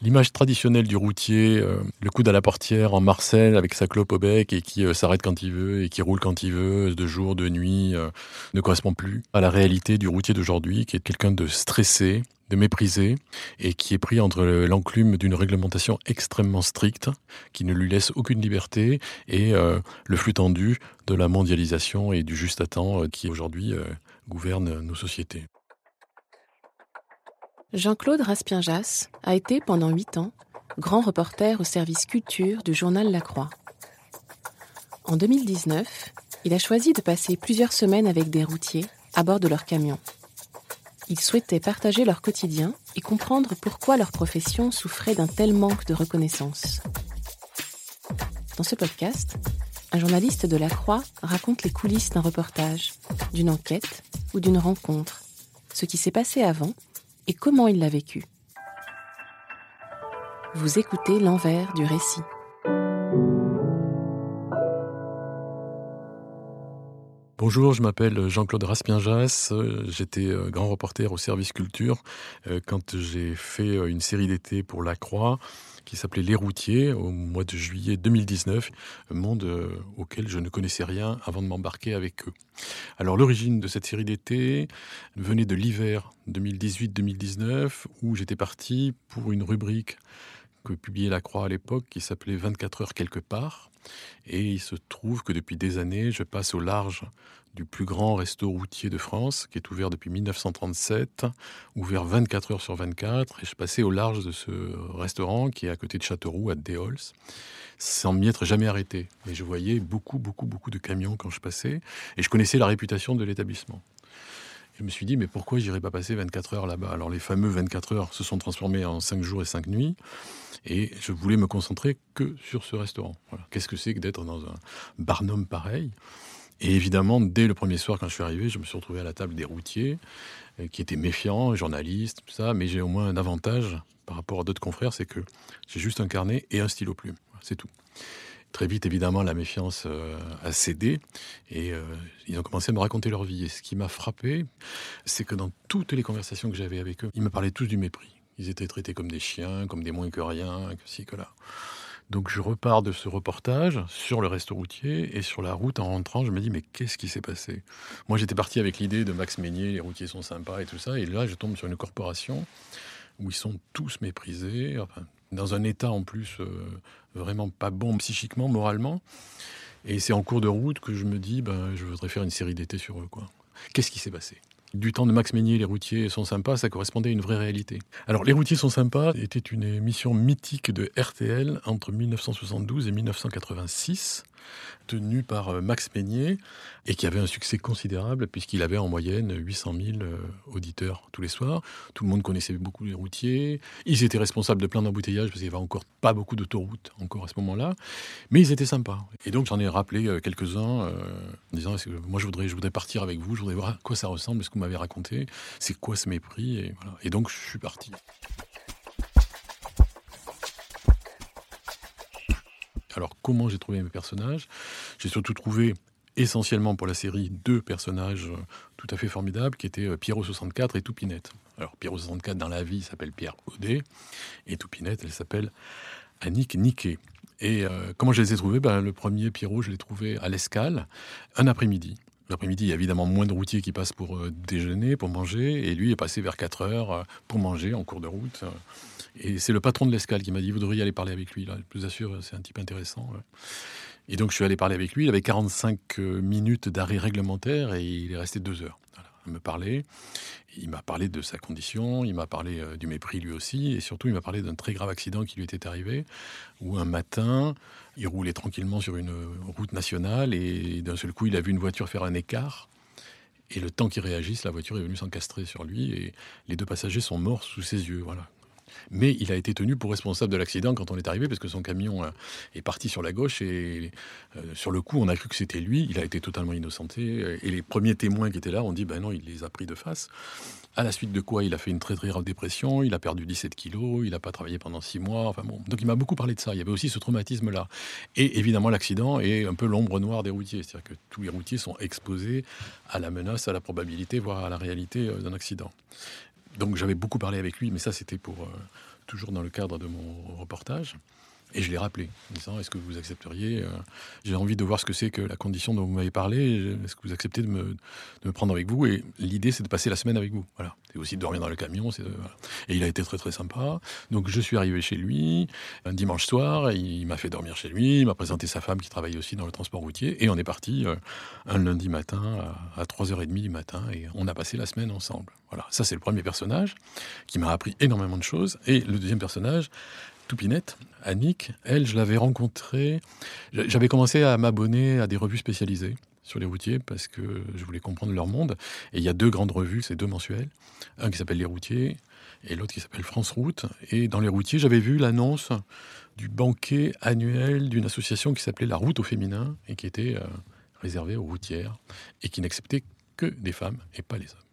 L'image traditionnelle du routier, euh, le coude à la portière en Marcel avec sa clope au bec et qui euh, s'arrête quand il veut et qui roule quand il veut, de jour, de nuit, euh, ne correspond plus à la réalité du routier d'aujourd'hui qui est quelqu'un de stressé, de méprisé et qui est pris entre l'enclume d'une réglementation extrêmement stricte qui ne lui laisse aucune liberté et le flux tendu de la mondialisation et du juste à temps qui aujourd'hui gouverne nos sociétés. Jean-Claude Raspien-Jass a été pendant huit ans grand reporter au service culture du journal La Croix. En 2019, il a choisi de passer plusieurs semaines avec des routiers à bord de leur camion. Il souhaitait partager leur quotidien et comprendre pourquoi leur profession souffrait d'un tel manque de reconnaissance. Dans ce podcast, un journaliste de La Croix raconte les coulisses d'un reportage, d'une enquête ou d'une rencontre, ce qui s'est passé avant et comment il l'a vécu. Vous écoutez l'envers du récit. Bonjour, je m'appelle Jean-Claude Raspien-Jass. J'étais euh, grand reporter au service culture euh, quand j'ai fait euh, une série d'été pour La Croix qui s'appelait Les Routiers au mois de juillet 2019, un monde euh, auquel je ne connaissais rien avant de m'embarquer avec eux. Alors l'origine de cette série d'été venait de l'hiver 2018-2019 où j'étais parti pour une rubrique que publiait La Croix à l'époque qui s'appelait 24 heures quelque part. Et il se trouve que depuis des années, je passe au large du plus grand resto routier de France, qui est ouvert depuis 1937, ouvert 24 heures sur 24. Et je passais au large de ce restaurant qui est à côté de Châteauroux, à Déols, sans m'y être jamais arrêté. Et je voyais beaucoup, beaucoup, beaucoup de camions quand je passais. Et je connaissais la réputation de l'établissement. Je me suis dit, mais pourquoi j'irais pas passer 24 heures là-bas? Alors les fameux 24 heures se sont transformés en 5 jours et 5 nuits. Et je voulais me concentrer que sur ce restaurant. Qu'est-ce que c'est que d'être dans un barnum pareil? Et évidemment, dès le premier soir, quand je suis arrivé, je me suis retrouvé à la table des routiers, euh, qui étaient méfiants, journalistes, tout ça, mais j'ai au moins un avantage par rapport à d'autres confrères, c'est que j'ai juste un carnet et un stylo plume. C'est tout. Très vite, évidemment, la méfiance euh, a cédé et euh, ils ont commencé à me raconter leur vie. Et ce qui m'a frappé, c'est que dans toutes les conversations que j'avais avec eux, ils me parlaient tous du mépris. Ils étaient traités comme des chiens, comme des moins que rien, que ci, que là. Donc je repars de ce reportage sur le resto routier et sur la route en rentrant, je me dis mais qu'est-ce qui s'est passé? Moi j'étais parti avec l'idée de Max Meignier, les routiers sont sympas et tout ça, et là je tombe sur une corporation où ils sont tous méprisés, dans un état en plus euh, vraiment pas bon psychiquement, moralement. Et c'est en cours de route que je me dis ben, je voudrais faire une série d'été sur eux. Qu'est-ce qui s'est passé? Du temps de Max Meignier, les routiers sont sympas, ça correspondait à une vraie réalité. Alors, Les routiers sont sympas était une émission mythique de RTL entre 1972 et 1986 tenu par euh, Max Meignier et qui avait un succès considérable puisqu'il avait en moyenne 800 000 euh, auditeurs tous les soirs. Tout le monde connaissait beaucoup les routiers. Ils étaient responsables de plein d'embouteillages parce qu'il n'y avait encore pas beaucoup d'autoroutes encore à ce moment-là. Mais ils étaient sympas. Et donc j'en ai rappelé euh, quelques-uns en disant moi je voudrais, je voudrais partir avec vous, je voudrais voir à quoi ça ressemble, ce que vous m'avez raconté, c'est quoi ce mépris? Et, et donc je suis parti. Alors comment j'ai trouvé mes personnages? J'ai surtout trouvé essentiellement pour la série deux personnages euh, tout à fait formidables qui étaient euh, Pierrot 64 et Toupinette. Alors Pierrot 64 dans la vie s'appelle Pierre Audet et Toupinette elle s'appelle Annick Niquet. Et euh, comment je les ai trouvés? Ben, Le premier Pierrot je l'ai trouvé à l'escale un après-midi. L'après-midi, il y a évidemment moins de routiers qui passent pour déjeuner, pour manger, et lui est passé vers 4 heures pour manger en cours de route. Et c'est le patron de l'escale qui m'a dit, vous devriez aller parler avec lui. Là. Je vous assure, c'est un type intéressant. Et donc je suis allé parler avec lui. Il avait 45 euh, minutes d'arrêt réglementaire et il est resté deux heures à me parler. Il m'a parlé de sa condition, il m'a parlé euh, du mépris lui aussi, et surtout il m'a parlé d'un très grave accident qui lui était arrivé, où un matin, il roulait tranquillement sur une route nationale et d'un seul coup il a vu une voiture faire un écart. Et le temps qu'il réagisse, la voiture est venue s'encastrer sur lui et les deux passagers sont morts sous ses yeux. Voilà. Mais il a été tenu pour responsable de l'accident quand on est arrivé, parce que son camion euh, est parti sur la gauche et euh, sur le coup, on a cru que c'était lui. Il a été totalement innocenté. Et les premiers témoins qui étaient là ont dit ben non, il les a pris de face. À la suite de quoi, il a fait une très très grave dépression, il a perdu 17 kilos, il n'a pas travaillé pendant 6 mois. Enfin bon, donc il m'a beaucoup parlé de ça. Il y avait aussi ce traumatisme-là. Et évidemment, l'accident est un peu l'ombre noire des routiers. C'est-à-dire que tous les routiers sont exposés à la menace, à la probabilité, voire à la réalité euh, d'un accident. Donc j'avais beaucoup parlé avec lui, mais ça c'était pour euh, toujours dans le cadre de mon reportage. Et je l'ai rappelé, en disant est-ce que vous accepteriez euh, J'ai envie de voir ce que c'est que la condition dont vous m'avez parlé. Est-ce que vous acceptez de me, prendre avec vous? Et l'idée, c'est de passer la semaine avec vous. Voilà. C'est aussi de dormir dans le camion. Et il a été très très sympa. Donc je suis arrivé chez lui un dimanche soir. Il m'a fait dormir chez lui. Il m'a présenté sa femme qui travaille aussi dans le transport routier. Et on est parti euh, un lundi matin à, à 3h30 du matin. Et on a passé la semaine ensemble. Voilà. Ça, c'est le premier personnage qui m'a appris énormément de choses. Et le deuxième personnage, Toupinette, Annick, elle, je l'avais rencontrée. J'avais commencé à m'abonner à des revues spécialisées sur les routiers parce que je voulais comprendre leur monde. Et il y a deux grandes revues, c'est deux mensuels. Un qui s'appelle Les Routiers et l'autre qui s'appelle France Route. Et dans Les Routiers, j'avais vu l'annonce du banquet annuel d'une association qui s'appelait La Route au féminin et qui était euh, réservée aux routières et qui n'acceptait que des femmes et pas les hommes.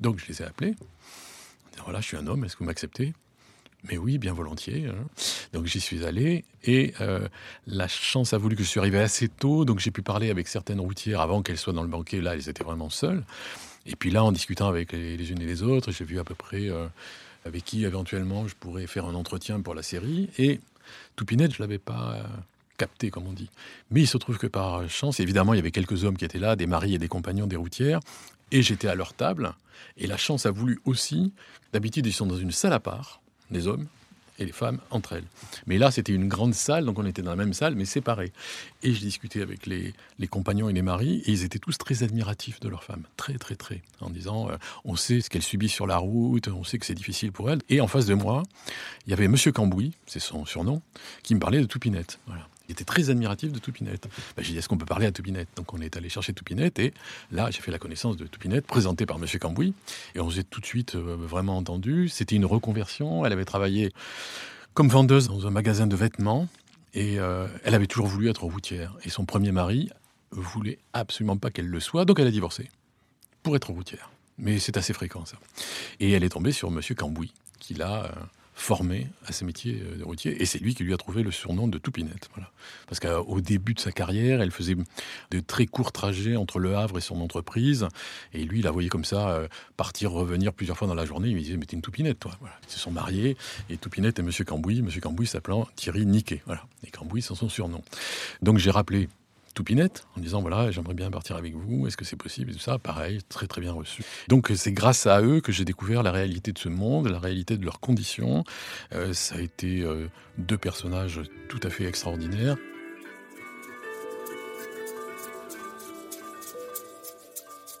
Donc je les ai appelés. Voilà, je suis un homme, est-ce que vous m'acceptez? Mais oui, bien volontiers. Hein. Donc j'y suis allé et euh, la chance a voulu que je suis arrivé assez tôt, donc j'ai pu parler avec certaines routières avant qu'elles soient dans le banquet. Là, elles étaient vraiment seules. Et puis là, en discutant avec les, unes et les autres, j'ai vu à peu près euh, avec qui éventuellement je pourrais faire un entretien pour la série. Et Toupinette, je l'avais pas euh, capté, comme on dit. Mais il se trouve que par chance, évidemment, il y avait quelques hommes qui étaient là, des maris et des compagnons des routières, et j'étais à leur table. Et la chance a voulu aussi, d'habitude, ils sont dans une salle à part les hommes et les femmes entre elles. Mais là, c'était une grande salle, donc on était dans la même salle, mais séparés. Et je discutais avec les, compagnons et les maris, et ils étaient tous très admiratifs de leurs femmes. Très, très, très. En disant, euh, on sait ce qu'elles subissent sur la route, on sait que c'est difficile pour elles. Et en face de moi, il y avait Monsieur Cambouis, c'est son surnom, qui me parlait de Toupinette. Il était très admiratif de Toupinette. Ben, j'ai dit, est-ce qu'on peut parler à Toupinette Donc on est allé chercher Toupinette et là, j'ai fait la connaissance de Toupinette, présentée par M. Cambouis. Et on s'est tout de suite euh, vraiment entendu. C'était une reconversion. Elle avait travaillé comme vendeuse dans un magasin de vêtements et euh, elle avait toujours voulu être routière. Et son premier mari voulait absolument pas qu'elle le soit, donc elle a divorcé pour être routière. Mais c'est assez fréquent ça. Et elle est tombée sur M. Cambouis, qui l'a... Formé à ce métier euh, de routier. Et c'est lui qui lui a trouvé le surnom de Toupinette. Voilà. Parce qu'au début de sa carrière, elle faisait de très courts trajets entre Le Havre et son entreprise. Et lui, il la voyait comme ça euh, partir, revenir plusieurs fois dans la journée. Il me disait, mais t'es une Toupinette, toi. Ils se sont mariés. Et Toupinette et Monsieur Cambouis. Monsieur Cambouis s'appelant Thierry Niquet. Voilà. Et Cambouis, c'est son surnom. Donc j'ai rappelé Toupinette en disant voilà, j'aimerais bien partir avec vous, est-ce que c'est possible et tout ça. Pareil, très très bien reçu. Donc c'est grâce à eux que j'ai découvert la réalité de ce monde, la réalité de leurs conditions. Euh, ça a été euh, deux personnages tout à fait extraordinaires.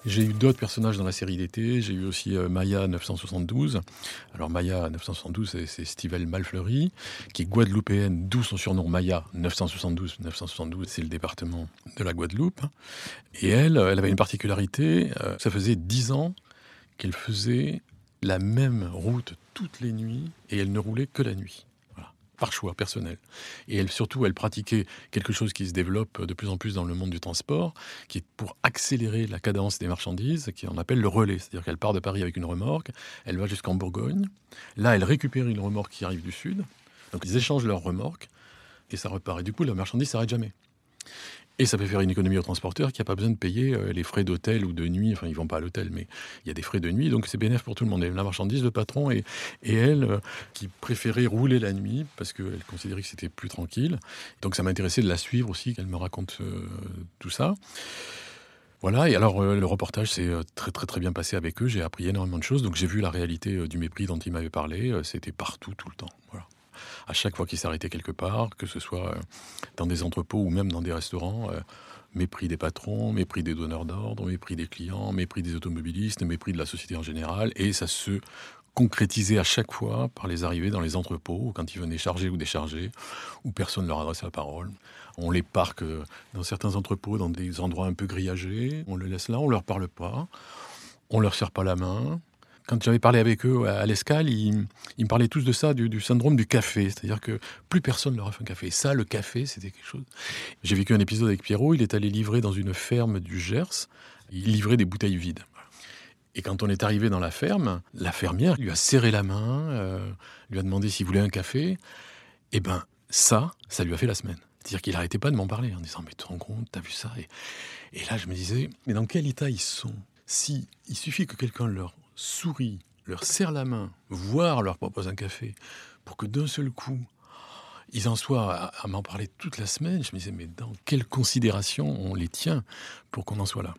J'ai eu d'autres personnages dans la série d'été. J'ai eu aussi euh, Maya 972. Alors Maya 972, c'est Stivelle Malfleury, qui est guadeloupéenne, d'où son surnom Maya 972. 972, c'est le département de la Guadeloupe. Et elle, elle avait une particularité. Euh, ça faisait dix ans qu'elle faisait la même route toutes les nuits et elle ne roulait que la nuit par choix personnel. Et surtout, elle pratiquait quelque chose qui se développe de plus en plus dans le monde du transport, qui est pour accélérer la cadence des marchandises, qui on appelle le relais. C'est-à-dire qu'elle part de Paris avec une remorque, elle va jusqu'en Bourgogne. Là, elle récupère une remorque qui arrive du sud. Donc, ils échangent leur remorque et ça repart. Et du coup, la marchandise s'arrête jamais. Et ça peut faire une économie au transporteur qui n'a pas besoin de payer euh, les frais d'hôtel ou de nuit. Enfin, ils vont pas à l'hôtel, mais il y a des frais de nuit, donc c'est bénéfique pour tout le monde. La marchandise, le patron et, et elle, euh, qui préférait rouler la nuit parce qu'elle considérait que c'était plus tranquille. Donc ça m'intéressait de la suivre aussi, qu'elle me raconte euh, tout ça. Voilà, et alors le reportage s'est très très très bien passé avec eux, j'ai appris énormément de choses, donc j'ai vu la réalité du mépris dont ils m'avaient parlé, c'était partout, tout le temps. Voilà à chaque fois qu'il s'arrêtait quelque part, que ce soit euh, dans des entrepôts ou même dans des restaurants. Euh, mépris des patrons, mépris des donneurs d'ordre, mépris des clients, mépris des automobilistes, mépris de la société en général. Et ça se concrétisait à chaque fois par les arrivées dans les entrepôts, quand ils venaient charger ou décharger, où personne ne leur adressait la parole. On les parque euh, dans certains entrepôts, dans des endroits un peu grillagés, on les laisse là, on leur parle pas, on leur serre pas la main, quand j'avais parlé avec eux à l'escale, ils, me parlaient tous de ça, du, syndrome du café. C'est-à-dire que plus personne leur a fait un café. Ça, le café, c'était quelque chose. J'ai vécu un épisode avec Pierrot. Il est allé livrer dans une ferme du Gers. Il livrait des bouteilles vides. Et quand on est arrivé dans la ferme, la fermière lui a serré la main, euh, lui a demandé s'il voulait un café. Et eh ben, ça, ça lui a fait la semaine. C'est-à-dire qu'il n'arrêtait pas de m'en parler en disant Mais tu te rends compte, t'as vu ça? Et, et là, je me disais Mais dans quel état ils sont? Si il suffit que quelqu'un leur sourit, leur serre la main, voire leur propose un café, pour que d'un seul coup, ils en soient à, m'en parler toute la semaine, je me disais, mais dans quelle considération on les tient pour qu'on en soit là?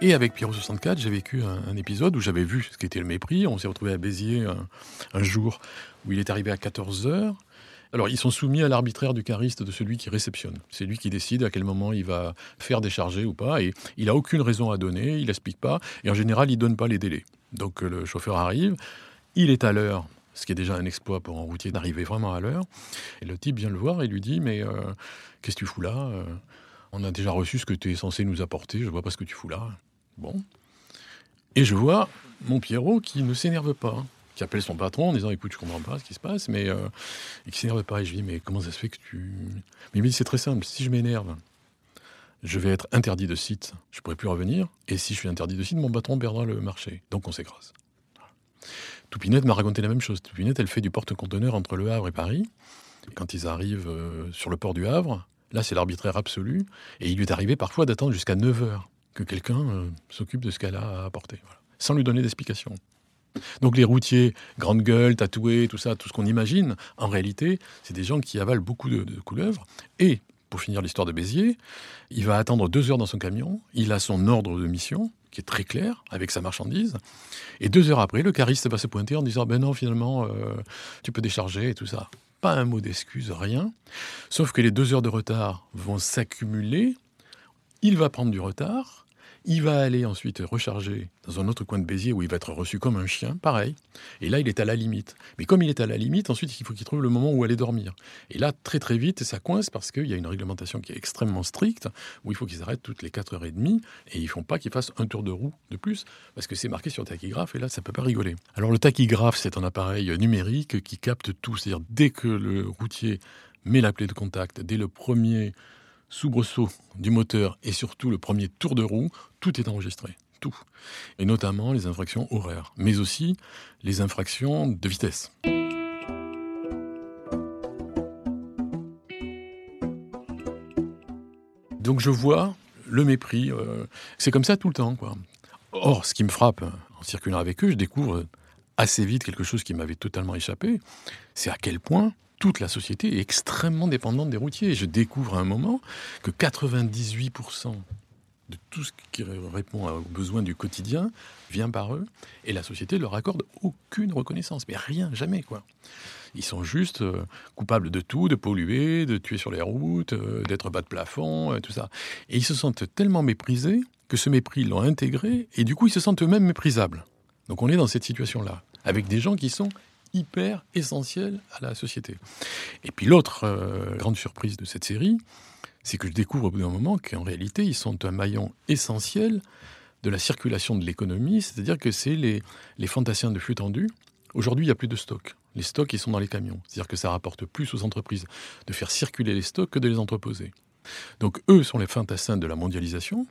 Et avec Pierrot 64, j'ai vécu un, épisode où j'avais vu ce qu'était le mépris. On s'est retrouvé à Béziers un, un, jour où il est arrivé à 14h. Alors, ils sont soumis à l'arbitraire du cariste de celui qui réceptionne. C'est lui qui décide à quel moment il va faire décharger ou pas. Et il n'a aucune raison à donner, il n'explique pas. Et en général, il ne donne pas les délais. Donc, le chauffeur arrive, il est à l'heure, ce qui est déjà un exploit pour un routier d'arriver vraiment à l'heure. Et le type vient le voir et lui dit Mais euh, qu'est-ce que tu fous là euh, On a déjà reçu ce que tu es censé nous apporter, je vois pas ce que tu fous là. Bon. Et je vois mon Pierrot qui ne s'énerve pas qui appelle son patron en disant écoute, je comprends pas ce qui se passe, mais euh, et qui s'énerve pas. Et je lui dis mais comment ça se fait que tu. Mais il me dit c'est très simple, si je m'énerve, je vais être interdit de site, je pourrai plus revenir, et si je suis interdit de site, mon patron perdra le marché. Donc on s'écrase. Toupinette m'a raconté la même chose. Toupinette, elle fait du porte-conteneur entre Le Havre et Paris. Quand ils arrivent euh, sur le port du Havre, là c'est l'arbitraire absolu, et il lui est arrivé parfois d'attendre jusqu'à 9 heures que quelqu'un euh, s'occupe de ce qu'elle a à apporter, sans lui donner d'explication. Donc les routiers, grande gueule, tatoués, tout ça, tout ce qu'on imagine, en réalité, c'est des gens qui avalent beaucoup de, couleuvres. Et, pour finir l'histoire de Béziers, il va attendre deux heures dans son camion, il a son ordre de mission, qui est très clair, avec sa marchandise, et deux heures après, le cariste va se pointer en disant, ben non, finalement, euh, tu peux décharger et tout ça. Pas un mot d'excuse, rien. Sauf que les deux heures de retard vont s'accumuler, il va prendre du retard, il va aller ensuite recharger dans un autre coin de Béziers où il va être reçu comme un chien, pareil. Et là, il est à la limite. Mais comme il est à la limite, ensuite, il faut qu'il trouve le moment où aller dormir. Et là, très très vite, ça coince parce qu'il y a une réglementation qui est extrêmement stricte, où il faut qu'ils arrêtent toutes les 4h30 et ils font pas qu'ils fassent un tour de roue de plus, parce que c'est marqué sur le tachygraphe et là, ça ne peut pas rigoler. Alors le tachygraphe, c'est un appareil numérique qui capte tout. C'est-à-dire, dès que le routier met la clé de contact, dès le premier soubresaut du moteur et surtout le premier tour de roue, tout est enregistré. Tout. Et notamment les infractions horaires, mais aussi les infractions de vitesse. Donc je vois le mépris. Euh, c'est comme ça tout le temps. Or, ce qui me frappe en circulant avec eux, je découvre assez vite quelque chose qui m'avait totalement échappé. C'est à quel point toute la société est extrêmement dépendante des routiers. je découvre à un moment que 98% de tout ce qui répond aux besoins du quotidien vient par eux, et la société ne leur accorde aucune reconnaissance, mais rien, jamais quoi. Ils sont juste euh, coupables de tout, de polluer, de tuer sur les routes, euh, d'être bas de plafond, euh, tout ça. Et ils se sentent tellement méprisés que ce mépris l'ont intégré, et du coup ils se sentent eux-mêmes méprisables. Donc on est dans cette situation-là, avec des gens qui sont hyper essentiel à la société. Et puis l'autre euh, grande surprise de cette série, c'est que je découvre au bout d'un moment qu'en réalité, ils sont un maillon essentiel de la circulation de l'économie, c'est-à-dire que c'est les, les fantassiens de flux tendus. Aujourd'hui, il n'y a plus de stocks. Les stocks, ils sont dans les camions. C'est-à-dire que ça rapporte plus aux entreprises de faire circuler les stocks que de les entreposer. Donc eux sont les fantassins de la mondialisation.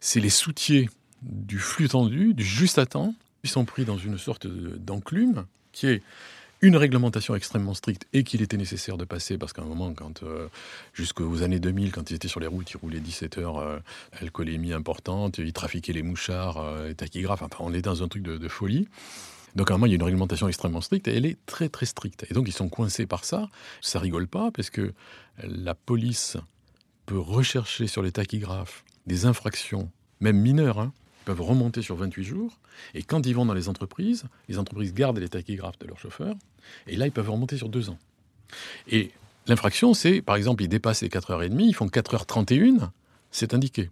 C'est les soutiers du flux tendu, du juste à temps. Ils sont pris dans une sorte d'enclume qui est une réglementation extrêmement stricte et qu'il était nécessaire de passer parce qu'à un moment, euh, jusqu'aux années 2000, quand ils étaient sur les routes, ils roulaient 17 heures, euh, alcoolémie importante, ils trafiquaient les mouchards, euh, les tachygraphes, enfin on est dans un truc de, folie. Donc à un moment, il y a une réglementation extrêmement stricte et elle est très très stricte. Et donc ils sont coincés par ça. Ça rigole pas parce que la police peut rechercher sur les tachygraphes des infractions, même mineures, hein, peuvent remonter sur 28 jours. Et quand ils vont dans les entreprises, les entreprises gardent les tachygraphes de leurs chauffeurs. Et là, ils peuvent remonter sur deux ans. Et l'infraction, c'est, par exemple, ils dépassent les 4h30, ils font 4h31, c'est indiqué.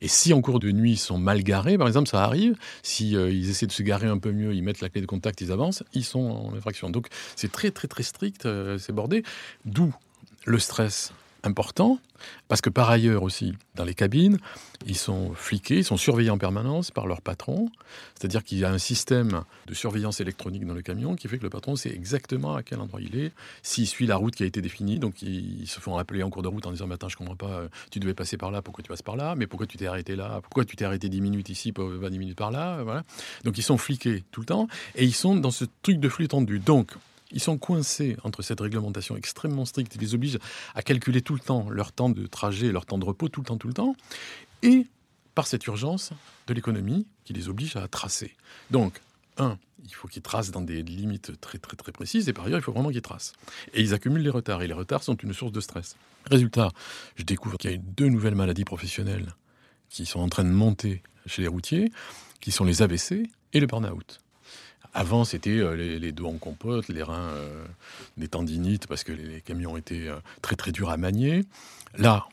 Et si en cours de nuit ils sont mal garés, par exemple, ça arrive, si euh, ils essaient de se garer un peu mieux, ils mettent la clé de contact, ils avancent, ils sont en infraction. Donc c'est très très très strict, euh, c'est bordé. D'où le stress important, parce que par ailleurs aussi, dans les cabines, ils sont fliqués, ils sont surveillés en permanence par leur patron. C'est-à-dire qu'il y a un système de surveillance électronique dans le camion qui fait que le patron sait exactement à quel endroit il est, s'il suit la route qui a été définie. Donc ils se font appeler en cours de route en disant Matin, je comprends pas, tu devais passer par là, pourquoi tu passes par là? Mais pourquoi tu t'es arrêté là? Pourquoi tu t'es arrêté 10 minutes ici, pas 20 minutes par là? Voilà. Donc ils sont fliqués tout le temps et ils sont dans ce truc de flux tendu. Donc ils sont coincés entre cette réglementation extrêmement stricte qui les oblige à calculer tout le temps leur temps de trajet, leur temps de repos, tout le temps, tout le temps, et par cette urgence de l'économie qui les oblige à tracer. Donc, un, il faut qu'ils tracent dans des limites très très très précises, et par ailleurs, il faut vraiment qu'ils tracent. Et ils accumulent les retards, et les retards sont une source de stress. Résultat, je découvre qu'il y a deux nouvelles maladies professionnelles qui sont en train de monter chez les routiers, qui sont les AVC et le burn-out. Avant, c'était euh, les, dos en compote, les reins euh, des tendinites, parce que les, camions étaient euh, très très durs à manier. Là,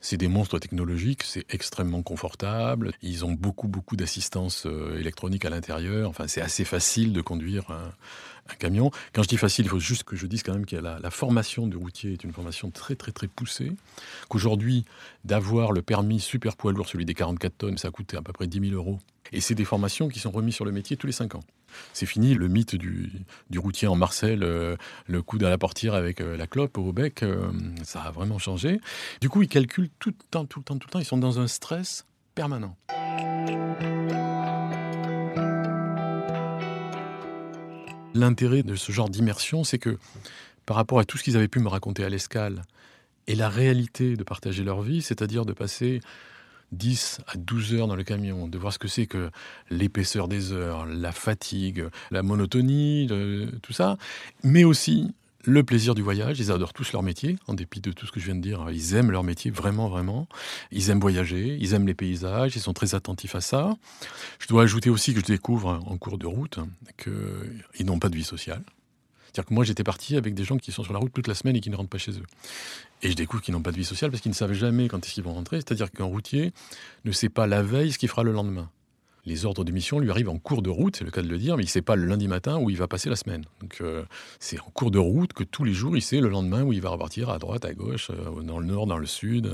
c'est des monstres technologiques, c'est extrêmement confortable. Ils ont beaucoup beaucoup d'assistance électronique à l'intérieur. Enfin, c'est assez facile de conduire un, camion. Quand je dis facile, il faut juste que je dise quand même que la, la formation du routier est une formation très très très poussée. Qu'aujourd'hui, d'avoir le permis super poids lourd, celui des 44 tonnes, ça coûte à peu près 10 000 euros. Et c'est des formations qui sont remises sur le métier tous les 5 ans. C'est fini le mythe du, routier en Marcel, euh, le coude à la portière avec euh, la clope au bec, euh, ça a vraiment changé. Du coup, ils calculent tout le temps, tout le temps, tout le temps. Ils sont dans un stress permanent. L'intérêt de ce genre d'immersion, c'est que par rapport à tout ce qu'ils avaient pu me raconter à l'escale et la réalité de partager leur vie, c'est-à-dire de passer 10 à 12 heures dans le camion, de voir ce que c'est que l'épaisseur des heures, la fatigue, la monotonie, tout ça, mais aussi le plaisir du voyage. Ils adorent tous leur métier, en dépit de tout ce que je viens de dire. Ils aiment leur métier, vraiment, vraiment. Ils aiment voyager, ils aiment les paysages, ils sont très attentifs à ça. Je dois ajouter aussi que je découvre en cours de route qu'ils n'ont pas de vie sociale. C'est-à-dire que moi, j'étais parti avec des gens qui sont sur la route toute la semaine et qui ne rentrent pas chez eux. Et je découvre qu'ils n'ont pas de vie sociale parce qu'ils ne savent jamais quand ils vont rentrer. C'est-à-dire qu'un routier ne sait pas la veille ce qu'il fera le lendemain les ordres de mission lui arrivent en cours de route, c'est le cas de le dire, mais il ne sait pas le lundi matin où il va passer la semaine. Donc euh, c'est en cours de route que tous les jours, il sait le lendemain où il va repartir à droite, à gauche, euh, dans le nord, dans le sud.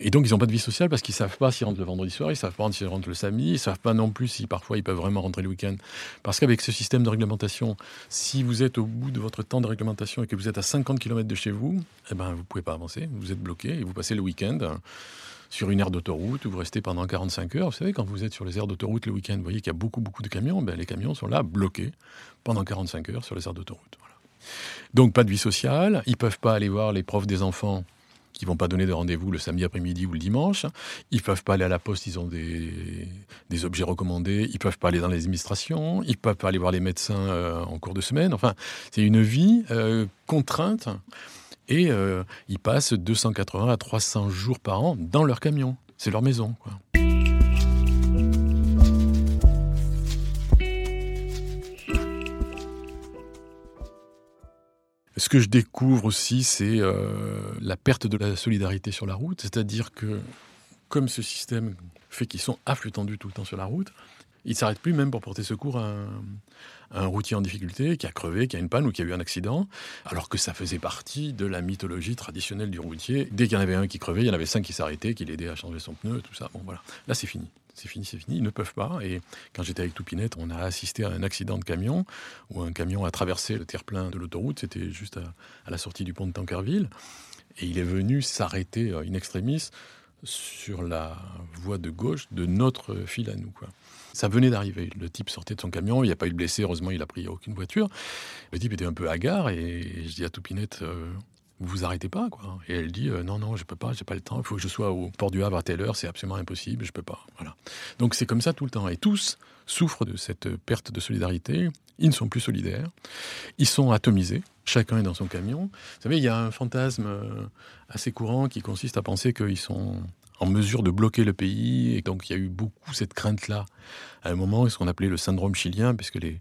Et donc ils n'ont pas de vie sociale parce qu'ils ne savent pas s'ils rentrent le vendredi soir, ils ne savent pas s'ils rentrent le samedi, ils ne savent pas non plus si parfois ils peuvent vraiment rentrer le week-end. Parce qu'avec ce système de réglementation, si vous êtes au bout de votre temps de réglementation et que vous êtes à 50 km de chez vous, eh ben, vous ne pouvez pas avancer, vous êtes bloqué et vous passez le week-end sur une aire d'autoroute où vous restez pendant 45 heures. Vous savez, quand vous êtes sur les aires d'autoroute le week-end, vous voyez qu'il y a beaucoup, beaucoup de camions. Ben, les camions sont là, bloqués, pendant 45 heures sur les aires d'autoroute. Donc, pas de vie sociale. Ils peuvent pas aller voir les profs des enfants qui vont pas donner de rendez-vous le samedi après-midi ou le dimanche. Ils peuvent pas aller à la poste, ils ont des, des, objets recommandés. Ils peuvent pas aller dans les administrations. Ils peuvent pas aller voir les médecins euh, en cours de semaine. Enfin, c'est une vie euh, contrainte et euh, ils passent 280 à 300 jours par an dans leur camion. C'est leur maison. Ce que je découvre aussi, c'est euh, la perte de la solidarité sur la route. C'est-à-dire que, comme ce système fait qu'ils sont à flux tendu tout le temps sur la route, ils ne s'arrêtent plus même pour porter secours à un, un routier en difficulté qui a crevé, qui a une panne ou qui a eu un accident, alors que ça faisait partie de la mythologie traditionnelle du routier. Dès qu'il y en avait un qui crevait, il y en avait cinq qui s'arrêtaient, qui l'aidaient à changer son pneu, tout ça. Bon, voilà. Là, c'est fini. C'est fini, c'est fini. Ils ne peuvent pas. Et quand j'étais avec Toupinette, on a assisté à un accident de camion où un camion a traversé le terre-plein de l'autoroute. C'était juste à, la sortie du pont de Tankerville. Et il est venu s'arrêter euh, in extremis sur la voie de gauche de notre file à nous. Ça venait d'arriver. Le type sortait de son camion, il n'y a pas eu de blessé, heureusement il a pris aucune voiture. Le type était un peu hagard et je dis à Toupinette, euh, vous vous arrêtez pas quoi Et elle dit, euh, non, non, je peux pas, j'ai pas le temps, il faut que je sois au port du Havre à telle heure, c'est absolument impossible, je peux pas. Voilà. Donc c'est comme ça tout le temps. Et tous souffrent de cette perte de solidarité. Ils ne sont plus solidaires. Ils sont atomisés. Chacun est dans son camion. Vous savez, il y a un fantasme euh, assez courant qui consiste à penser qu'ils sont en mesure de bloquer le pays. Et donc il y a eu beaucoup cette crainte-là. À un moment, ce qu'on appelait le syndrome chilien, puisque les,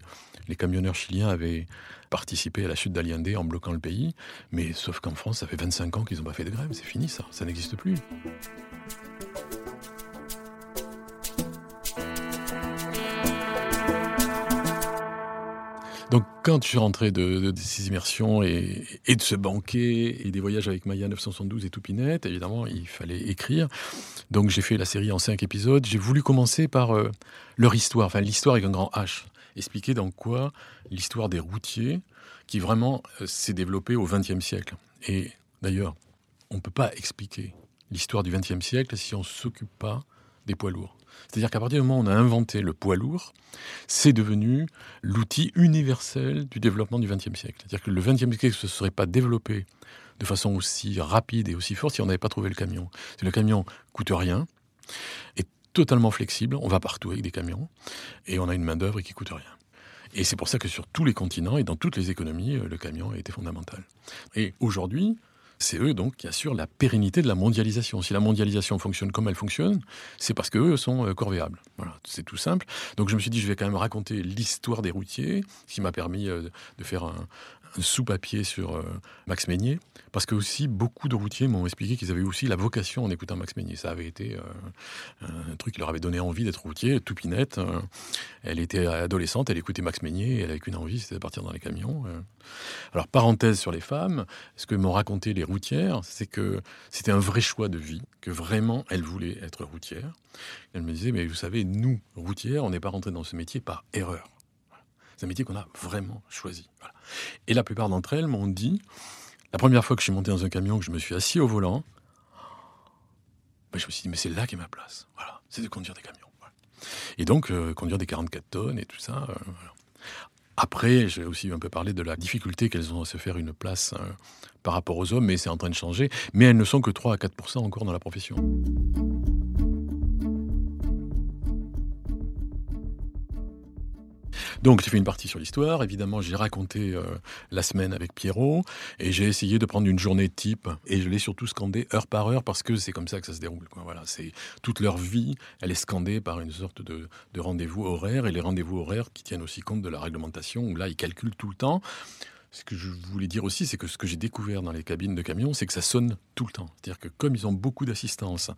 camionneurs chiliens avaient participé à la chute d'Allende en bloquant le pays. Mais sauf qu'en France, ça fait 25 ans qu'ils n'ont pas fait de grève. C'est fini ça, ça n'existe plus. Donc quand je suis rentré de, ces immersions et, de ce banquet et des voyages avec Maya 972 et Toupinette, évidemment, il fallait écrire. Donc j'ai fait la série en cinq épisodes. J'ai voulu commencer par euh, leur histoire, enfin l'histoire avec un grand H. Expliquer dans quoi l'histoire des routiers, qui vraiment euh, s'est développée au XXe siècle. Et d'ailleurs, on ne peut pas expliquer l'histoire du XXe siècle si on ne s'occupe pas des poids lourds. C'est-à-dire qu'à partir du moment où on a inventé le poids lourd, c'est devenu l'outil universel du développement du XXe siècle. C'est-à-dire que le XXe siècle ne se serait pas développé de façon aussi rapide et aussi forte si on n'avait pas trouvé le camion. Le camion coûte rien, est totalement flexible, on va partout avec des camions, et on a une main-d'œuvre qui coûte rien. Et c'est pour ça que sur tous les continents et dans toutes les économies, euh, le camion a été fondamental. Et aujourd'hui, c'est eux donc qui assurent la pérennité de la mondialisation. Si la mondialisation fonctionne comme elle fonctionne, c'est parce qu'eux sont euh, corvéables. Voilà, c'est tout simple. Donc je me suis dit, je vais quand même raconter l'histoire des routiers, ce qui m'a permis euh, de faire un, sous-papier sur euh, Max Meignier, parce que aussi beaucoup de routiers m'ont expliqué qu'ils avaient aussi la vocation en écoutant Max Meignier. Ça avait été euh, un truc qui leur avait donné envie d'être routier. Toupinette, euh, elle était adolescente, elle écoutait Max Meignier, elle avait qu'une envie, c'était de partir dans les camions. Alors, parenthèse sur les femmes, ce que m'ont raconté les routières, c'est que c'était un vrai choix de vie, que vraiment elles voulaient être routières. Elles me disaient, mais vous savez, nous, routières, on n'est pas rentrés dans ce métier par erreur. C'est un métier qu'on a vraiment choisi. Et la plupart d'entre elles m'ont dit, la première fois que je suis monté dans un camion, que je me suis assis au volant, ben, je me suis dit, mais c'est là qu'est ma place. Voilà, c'est de conduire des camions. Et donc, euh, conduire des 44 tonnes et tout ça. Euh, Après, j'ai aussi un peu parlé de la difficulté qu'elles ont à se faire une place euh, par rapport aux hommes, mais c'est en train de changer. Mais elles ne sont que 3 à 4% encore dans la profession. Donc j'ai fait une partie sur l'histoire, évidemment j'ai raconté euh, la semaine avec Pierrot, et j'ai essayé de prendre une journée type, et je l'ai surtout scandé heure par heure, parce que c'est comme ça que ça se déroule. Voilà, c'est toute leur vie, elle est scandée par une sorte de, de rendez-vous horaire, et les rendez-vous horaires qui tiennent aussi compte de la réglementation, où là ils calculent tout le temps. Ce que je voulais dire aussi, c'est que ce que j'ai découvert dans les cabines de camions, c'est que ça sonne tout le temps. C'est-à-dire que comme ils ont beaucoup d'assistance,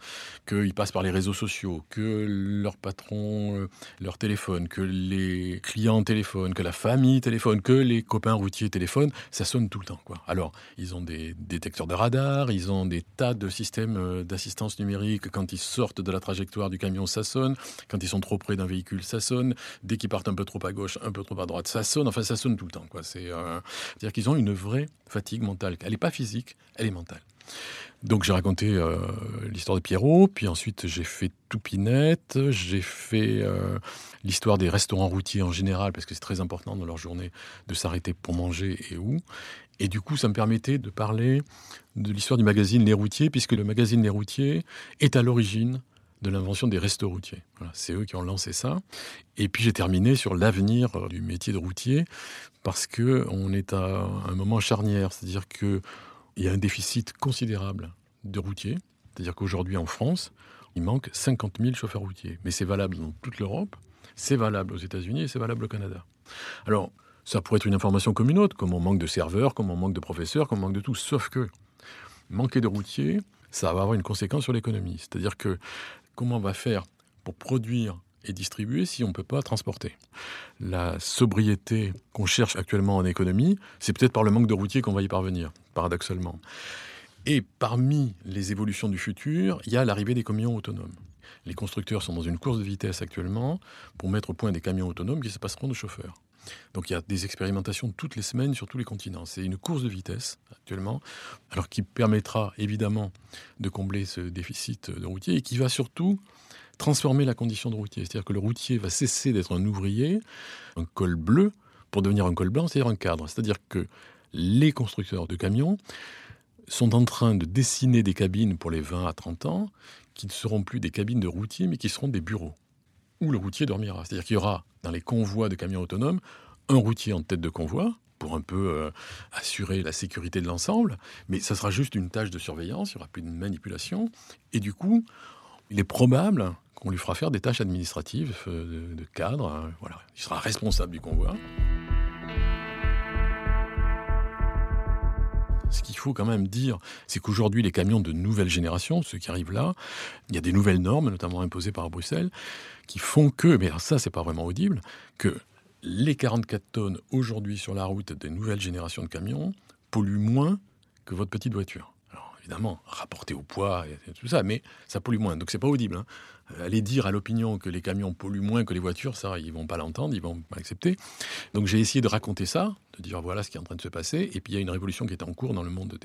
qu'ils passent par les réseaux sociaux, que leur patron euh, leur téléphone, que les clients téléphonent, que la famille téléphone, que les copains routiers téléphonent, ça sonne tout le temps. Alors, ils ont des détecteurs de radar, ils ont des tas de systèmes euh, d'assistance numérique. Quand ils sortent de la trajectoire du camion, ça sonne. Quand ils sont trop près d'un véhicule, ça sonne. Dès qu'ils partent un peu trop à gauche, un peu trop à droite, ça sonne. Enfin, ça sonne tout le temps. C'est... Euh, c'est-à-dire qu'ils ont une vraie fatigue mentale. Elle n'est pas physique, elle est mentale. Donc j'ai raconté euh, l'histoire de Pierrot, puis ensuite j'ai fait Toupinette, j'ai fait euh, l'histoire des restaurants routiers en général, parce que c'est très important dans leur journée de s'arrêter pour manger et où. Et du coup, ça me permettait de parler de l'histoire du magazine Les Routiers, puisque le magazine Les Routiers est à l'origine de l'invention des restos routiers. c'est eux qui ont lancé ça. Et puis j'ai terminé sur l'avenir euh, du métier de routier parce que on est à un moment charnière, c'est-à-dire que il y a un déficit considérable de routiers. C'est-à-dire qu'aujourd'hui en France, il manque 50 000 chauffeurs routiers. Mais c'est valable dans toute l'Europe, c'est valable aux États-Unis et c'est valable au Canada. Alors, ça pourrait être une information comme une autre, comme on manque de serveurs, comme on manque de professeurs, comme on manque de tout. Sauf que manquer de routiers, ça va avoir une conséquence sur l'économie. C'est-à-dire que comment on va faire pour produire et distribuer si on ne peut pas transporter. La sobriété qu'on cherche actuellement en économie, c'est peut-être par le manque de routiers qu'on va y parvenir, paradoxalement. Et parmi les évolutions du futur, il y a l'arrivée des camions autonomes. Les constructeurs sont dans une course de vitesse actuellement pour mettre au point des camions autonomes qui se passeront de chauffeurs. Donc il y a des expérimentations toutes les semaines sur tous les continents. C'est une course de vitesse actuellement, alors qui permettra évidemment de combler ce déficit de routier et qui va surtout transformer la condition de routier. C'est-à-dire que le routier va cesser d'être un ouvrier, un col bleu, pour devenir un col blanc, c'est-à-dire un cadre. C'est-à-dire que les constructeurs de camions sont en train de dessiner des cabines pour les 20 à 30 ans qui ne seront plus des cabines de routier, mais qui seront des bureaux où le routier dormira. C'est-à-dire qu'il y aura dans les convois de camions autonomes un routier en tête de convoi pour un peu euh, assurer la sécurité de l'ensemble, mais ça sera juste une tâche de surveillance, il n'y aura plus de manipulation, et du coup, il est probable qu'on lui fera faire des tâches administratives euh, de, cadre, hein, il sera responsable du convoi. Ce qu'il faut quand même dire, c'est qu'aujourd'hui, les camions de nouvelle génération, ceux qui arrivent là, il y a des nouvelles normes, notamment imposées par Bruxelles, qui font que, mais ça, c'est pas vraiment audible, que les 44 tonnes aujourd'hui sur la route des nouvelles générations de camions polluent moins que votre petite voiture. Évidemment, rapporté au poids et tout ça, mais ça pollue moins. Donc c'est pas audible. Hein. Euh, aller dire à l'opinion que les camions polluent moins que les voitures, ça, ils vont pas l'entendre, ils vont pas l'accepter. Donc j'ai essayé de raconter ça, de dire voilà ce qui est en train de se passer. Et puis il y a une révolution qui est en cours dans le monde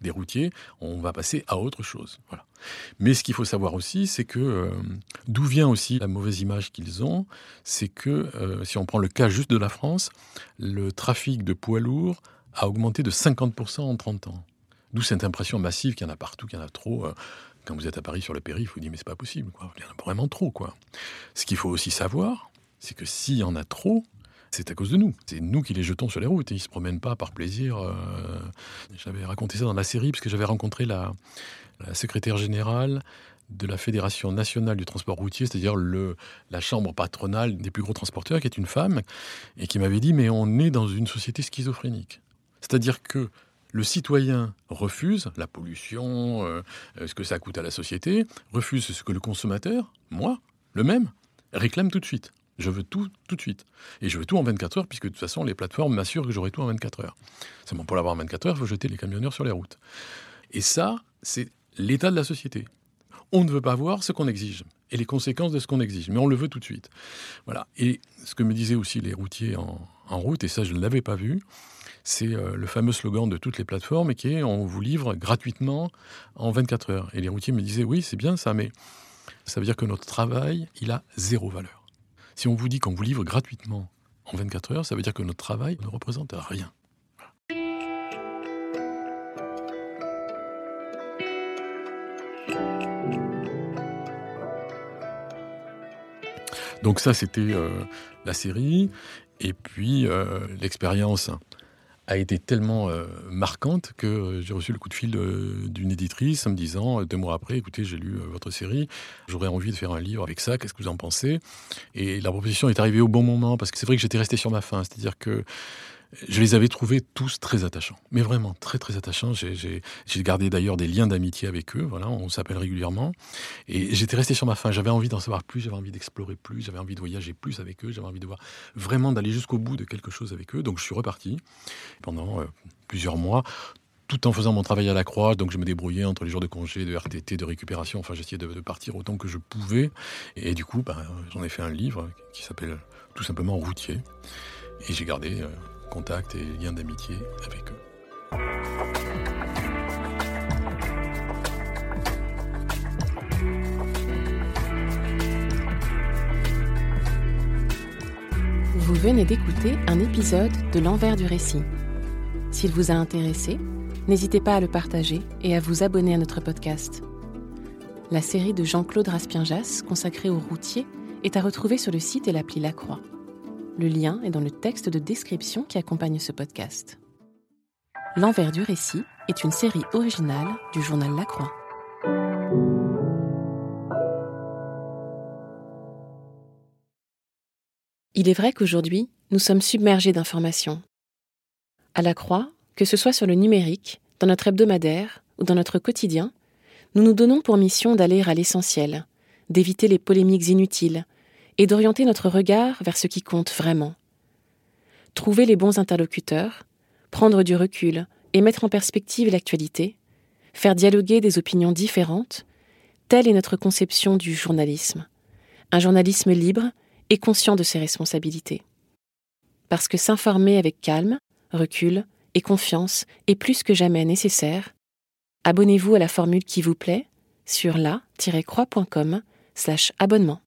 des, routiers. On va passer à autre chose. Voilà. Mais ce qu'il faut savoir aussi, c'est que euh, d'où vient aussi la mauvaise image qu'ils ont, c'est que euh, si on prend le cas juste de la France, le trafic de poids lourds a augmenté de 50% en 30 ans. D'où cette impression massive qu'il y en a partout, qu'il y en a trop quand vous êtes à Paris sur le périph', vous dites mais c'est pas possible, quoi. il y en a vraiment trop. quoi. Ce qu'il faut aussi savoir, c'est que s'il y en a trop, c'est à cause de nous. C'est nous qui les jetons sur les routes. Et ils se promènent pas par plaisir. Euh, j'avais raconté ça dans la série, parce que j'avais rencontré la, secrétaire générale de la Fédération nationale du transport routier, c'est-à-dire la chambre patronale des plus gros transporteurs, qui est une femme, et qui m'avait dit, mais on est dans une société schizophrénique. C'est-à-dire que le citoyen refuse la pollution, euh, euh, ce que ça coûte à la société, refuse ce que le consommateur, moi, le même, réclame tout de suite. Je veux tout tout de suite. Et je veux tout en 24 heures, puisque de toute façon, les plateformes m'assurent que j'aurai tout en 24 heures. Bon, pour l'avoir en 24 heures, il faut jeter les camionneurs sur les routes. Et ça, c'est l'état de la société. On ne veut pas voir ce qu'on exige et les conséquences de ce qu'on exige, mais on le veut tout de suite. Voilà. Et ce que me disaient aussi les routiers en route, et ça je ne l'avais pas vu, c'est euh, le fameux slogan de toutes les plateformes et qui est on vous livre gratuitement en 24 heures. Et les routiers me disaient oui, c'est bien ça, mais ça veut dire que notre travail, il a zéro valeur. Si on vous dit qu'on vous livre gratuitement en 24 heures, ça veut dire que notre travail ne représente rien. Donc ça, c'était euh, la série. Et puis, euh, l'expérience a été tellement euh, marquante que euh, j'ai reçu le coup de fil d'une éditrice me disant, euh, deux mois après, écoutez, j'ai lu votre série, j'aurais envie de faire un livre avec ça, qu'est-ce que vous en pensez? Et la proposition est arrivée au bon moment, parce que c'est vrai que j'étais resté sur ma faim, c'est-à-dire que je les avais trouvés tous très attachants, mais vraiment très très attachants. J'ai gardé d'ailleurs des liens d'amitié avec eux. Voilà, on s'appelle régulièrement. Et j'étais resté sur ma faim. J'avais envie d'en savoir plus, j'avais envie d'explorer plus, j'avais envie de voyager plus avec eux, j'avais envie de voir vraiment d'aller jusqu'au bout de quelque chose avec eux. Donc je suis reparti pendant euh, plusieurs mois tout en faisant mon travail à la croix, donc je me débrouillais entre les jours de congé, de RTT, de récupération, enfin j'essayais de, partir autant que je pouvais. Et, du coup, ben, j'en ai fait un livre qui s'appelle tout simplement Routier. Et j'ai gardé euh, contact et lien d'amitié avec eux. Vous venez d'écouter un épisode de L'envers du récit. S'il vous a intéressé, n'hésitez pas à le partager et à vous abonner à notre podcast. La série de Jean-Claude Raspienjas consacrée aux routiers est à retrouver sur le site et l'appli La Croix. Le lien est dans le texte de description qui accompagne ce podcast. L'envers du récit est une série originale du journal La Croix. Il est vrai qu'aujourd'hui, nous sommes submergés d'informations. À La Croix, que ce soit sur le numérique, dans notre hebdomadaire ou dans notre quotidien, nous nous donnons pour mission d'aller à l'essentiel, d'éviter les polémiques inutiles, et d'orienter notre regard vers ce qui compte vraiment. Trouver les bons interlocuteurs, prendre du recul et mettre en perspective l'actualité, faire dialoguer des opinions différentes, telle est notre conception du journalisme. Un journalisme libre et conscient de ses responsabilités. Parce que s'informer avec calme, recul et confiance est plus que jamais nécessaire, abonnez-vous à la formule qui vous plaît sur la-croix.com slash abonnement.